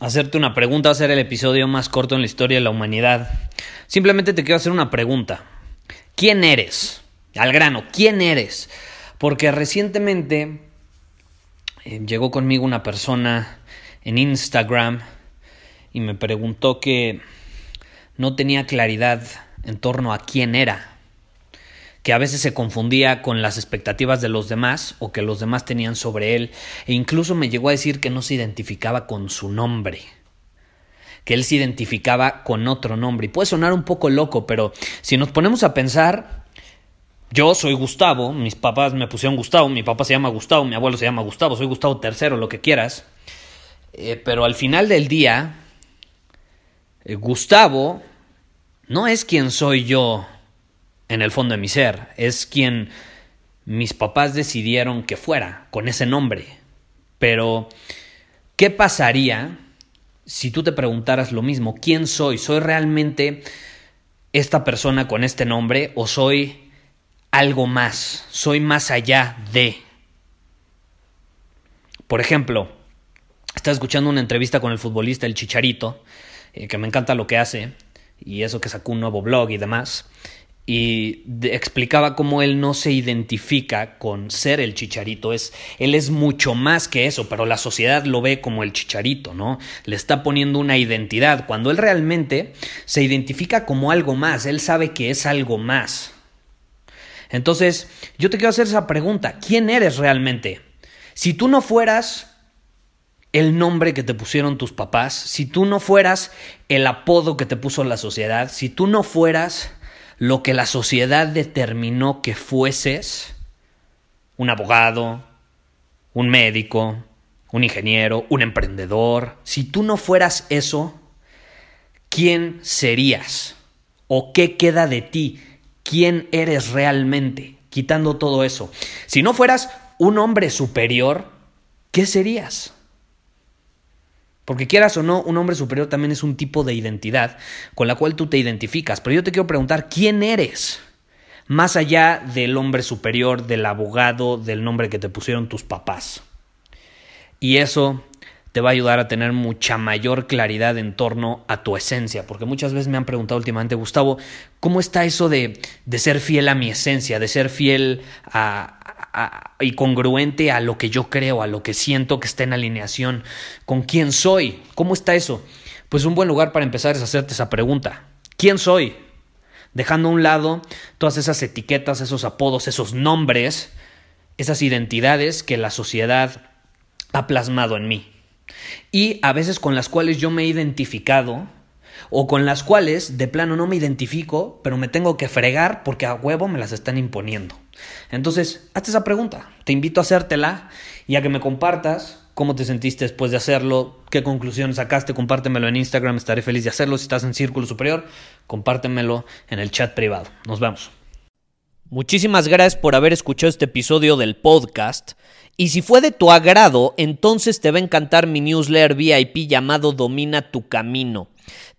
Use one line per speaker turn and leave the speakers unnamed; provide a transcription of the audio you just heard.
hacerte una pregunta, va a el episodio más corto en la historia de la humanidad. Simplemente te quiero hacer una pregunta. ¿Quién eres? Al grano, ¿quién eres? Porque recientemente eh, llegó conmigo una persona en Instagram y me preguntó que no tenía claridad en torno a quién era que a veces se confundía con las expectativas de los demás o que los demás tenían sobre él, e incluso me llegó a decir que no se identificaba con su nombre, que él se identificaba con otro nombre. Y puede sonar un poco loco, pero si nos ponemos a pensar, yo soy Gustavo, mis papás me pusieron Gustavo, mi papá se llama Gustavo, mi abuelo se llama Gustavo, soy Gustavo III, lo que quieras, eh, pero al final del día, eh, Gustavo no es quien soy yo en el fondo de mi ser, es quien mis papás decidieron que fuera, con ese nombre. Pero, ¿qué pasaría si tú te preguntaras lo mismo? ¿Quién soy? ¿Soy realmente esta persona con este nombre o soy algo más? ¿Soy más allá de? Por ejemplo, estaba escuchando una entrevista con el futbolista El Chicharito, eh, que me encanta lo que hace, y eso que sacó un nuevo blog y demás y explicaba cómo él no se identifica con ser el chicharito, es él es mucho más que eso, pero la sociedad lo ve como el chicharito, ¿no? Le está poniendo una identidad cuando él realmente se identifica como algo más, él sabe que es algo más. Entonces, yo te quiero hacer esa pregunta, ¿quién eres realmente? Si tú no fueras el nombre que te pusieron tus papás, si tú no fueras el apodo que te puso la sociedad, si tú no fueras lo que la sociedad determinó que fueses un abogado, un médico, un ingeniero, un emprendedor, si tú no fueras eso, ¿quién serías? ¿O qué queda de ti? ¿Quién eres realmente? Quitando todo eso. Si no fueras un hombre superior, ¿qué serías? Porque quieras o no, un hombre superior también es un tipo de identidad con la cual tú te identificas. Pero yo te quiero preguntar, ¿quién eres? Más allá del hombre superior, del abogado, del nombre que te pusieron tus papás. Y eso te va a ayudar a tener mucha mayor claridad en torno a tu esencia, porque muchas veces me han preguntado últimamente, Gustavo, ¿cómo está eso de, de ser fiel a mi esencia, de ser fiel y congruente a lo que yo creo, a lo que siento que está en alineación con quién soy. ¿Cómo está eso? Pues un buen lugar para empezar es hacerte esa pregunta. ¿Quién soy? Dejando a un lado todas esas etiquetas, esos apodos, esos nombres, esas identidades que la sociedad ha plasmado en mí. Y a veces con las cuales yo me he identificado o con las cuales de plano no me identifico, pero me tengo que fregar porque a huevo me las están imponiendo. Entonces, hazte esa pregunta, te invito a hacértela y a que me compartas cómo te sentiste después de hacerlo, qué conclusiones sacaste, compártemelo en Instagram, estaré feliz de hacerlo. Si estás en Círculo Superior, compártemelo en el chat privado. Nos vemos. Muchísimas gracias por haber escuchado este episodio del podcast. Y si fue de tu agrado, entonces te va a encantar mi newsletter VIP llamado Domina tu Camino.